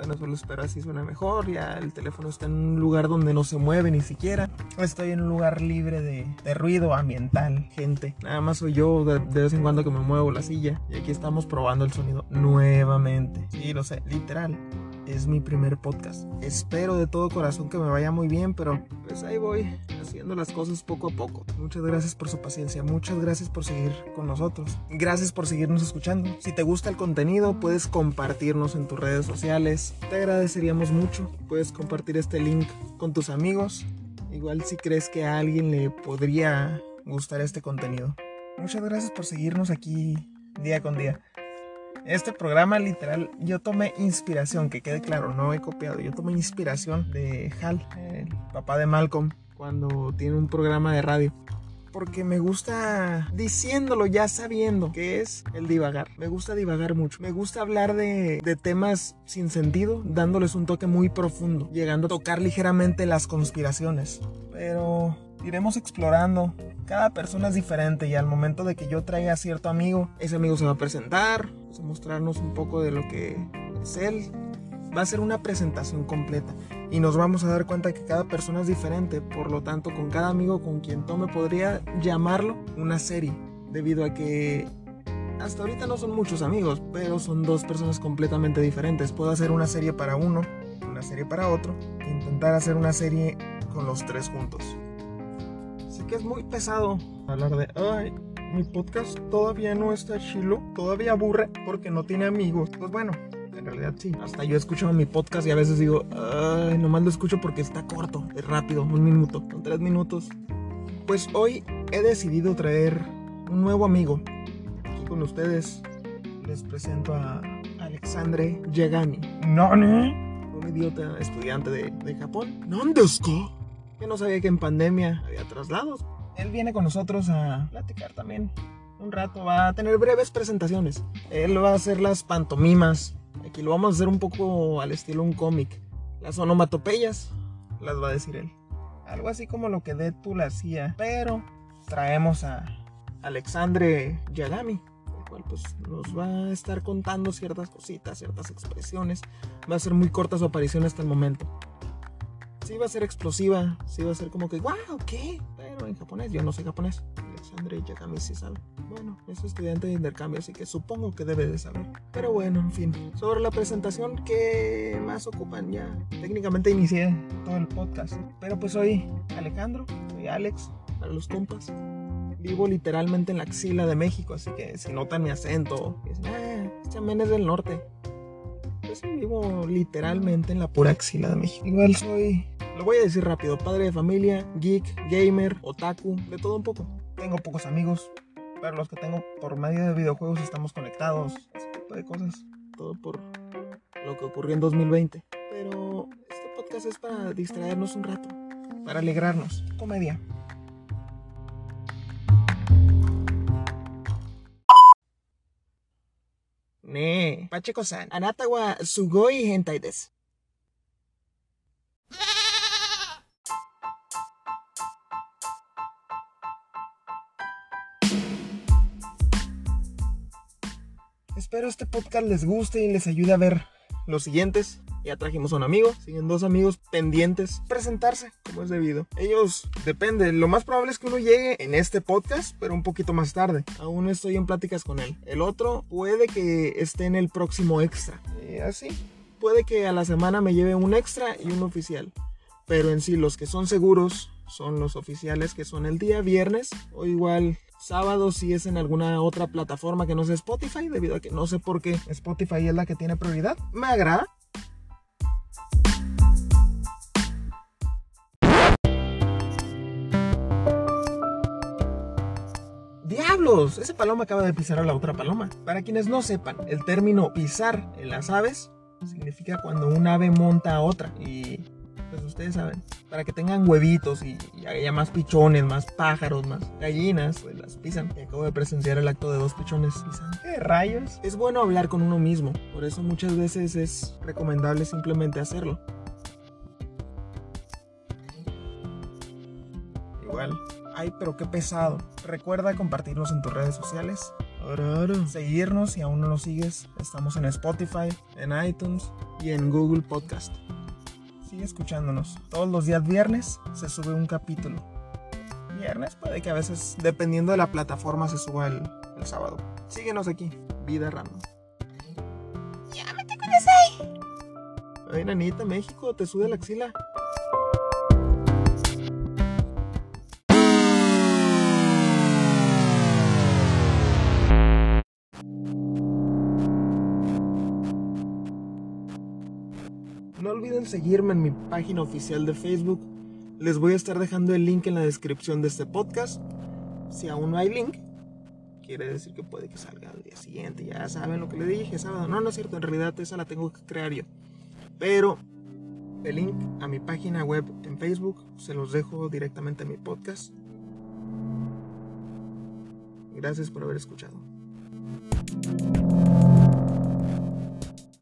Bueno, solo espero así suena mejor. Ya el teléfono está en un lugar donde no se mueve ni siquiera. Estoy en un lugar libre de, de ruido ambiental, gente. Nada más soy yo de, de, vez en cuando que me muevo la silla. Y aquí estamos probando el sonido nuevamente. Sí, lo sé, literal es mi primer podcast. Espero de todo corazón que me vaya muy bien, pero pues ahí voy haciendo las cosas poco a poco. Muchas gracias por su paciencia, muchas gracias por seguir con nosotros. Gracias por seguirnos escuchando. Si te gusta el contenido, puedes compartirnos en tus redes sociales. Te agradeceríamos mucho. Puedes compartir este link con tus amigos. Igual si crees que a alguien le podría gustar este contenido. Muchas gracias por seguirnos aquí día con día. Este programa literal, yo tomé inspiración, que quede claro, no he copiado, yo tomé inspiración de Hal, el papá de Malcolm, cuando tiene un programa de radio. Porque me gusta diciéndolo ya sabiendo que es el divagar. Me gusta divagar mucho. Me gusta hablar de, temas sin sentido, dándoles un toque muy profundo, llegando a tocar ligeramente las conspiraciones. Pero iremos explorando. Cada persona es diferente y al momento de que yo traiga a cierto amigo, ese amigo se va a presentar, a mostrarnos un poco de lo que es él. Va a ser una presentación completa y nos vamos a dar cuenta que cada persona es diferente, por lo tanto con cada amigo con quien tome podría llamarlo una serie, debido a que hasta ahorita no son muchos amigos, pero son dos personas completamente diferentes. Puedo hacer una serie para uno, una serie para otro, e intentar hacer una serie con los tres juntos que es muy pesado hablar de, ay, mi podcast todavía no está chilo, todavía aburre porque no tiene amigos. Pues bueno, en realidad sí. Hasta yo escucho mi podcast y a veces digo, ay, nomás lo escucho porque está corto, es rápido, un minuto, son tres minutos. Pues hoy he decidido traer un nuevo amigo. Aquí con ustedes les presento a Alexandre Yagami. ¿Nani? Un idiota estudiante de, de Japón. ¿Nandesko? que no sabía que en pandemia había traslados. Él viene con nosotros a platicar también un rato, va a tener breves presentaciones. Él va a hacer las pantomimas. Aquí lo vamos a hacer un poco al estilo un cómic. Las onomatopeyas las va a decir él. Algo así como lo que Deadpool hacía. Pero traemos a Alexandre Yagami. El cual pues nos va a estar contando ciertas cositas, ciertas expresiones. Va a ser muy corta su aparición hasta el momento sí va a ser explosiva, sí va a ser como que, wow, ¿qué? Pero en japonés, yo no sé japonés. Alexandre Yagami sí sabe. Bueno, es estudiante de intercambio, así que supongo que debe de saber. Pero bueno, en fin. Sobre la presentación, ¿qué más ocupan? Ya técnicamente inicié todo el podcast. Pero pues soy Alejandro, soy Alex, para los compas. Vivo literalmente en la axila de México, así que si notan mi acento, dicen, ah, este es del norte. Pues vivo literalmente en la pura axila de México. Igual soy lo voy a decir rápido, padre de familia, geek, gamer, otaku, de todo un poco. Tengo pocos amigos, pero los que tengo por medio de videojuegos estamos conectados, ese tipo de cosas. Todo por lo que ocurrió en 2020. Pero este podcast es para distraernos un rato, para alegrarnos. Comedia. Ne, Pacheco-san, anata wa sugoi hentai. Espero este podcast les guste y les ayude a ver los siguientes. Ya trajimos a un amigo, siguen dos amigos pendientes. Presentarse como es debido. Ellos, depende, lo más probable es que uno llegue en este podcast, pero un poquito más tarde. Aún estoy en pláticas con él. El otro puede que esté en el próximo extra. Y así, puede que a la semana me lleve un extra y un oficial. Pero en sí, los que son seguros son los oficiales que son el día viernes o igual sábado si es en alguna otra plataforma que no sea Spotify, debido a que no sé por qué Spotify es la que tiene prioridad. Me agrada. ¡Diablos! Ese paloma acaba de pisar a la otra paloma. Para quienes no sepan, el término pisar en las aves significa cuando un ave monta a otra. Y pues ustedes saben, para que tengan huevitos y, haya más pichones, más pájaros, más gallinas, pues las pisan. Y acabo de presenciar el acto de dos pichones pisan. ¿Qué rayos? Es bueno hablar con uno mismo, por eso muchas veces es recomendable simplemente hacerlo. Igual. Ay, pero qué pesado. Recuerda compartirnos en tus redes sociales. Seguirnos si aún no nos sigues. Estamos en Spotify, en iTunes y en Google Podcast. Sigue escuchándonos. Todos los días viernes se sube un capítulo. Viernes puede que a veces, dependiendo de la plataforma, se suba el, el sábado. Síguenos aquí, Vida Random. Llámate con ese. Ay, nanita, México, te sube la axila. Olviden seguirme en mi página oficial de Facebook. Les voy a estar dejando el link en la descripción de este podcast. Si aún no hay link, quiere decir que puede que salga al día siguiente. Ya saben lo que le dije, sábado. No, no es cierto, en realidad esa la tengo que crear yo. Pero el link a mi página web en Facebook se los dejo directamente en mi podcast. Gracias por haber escuchado.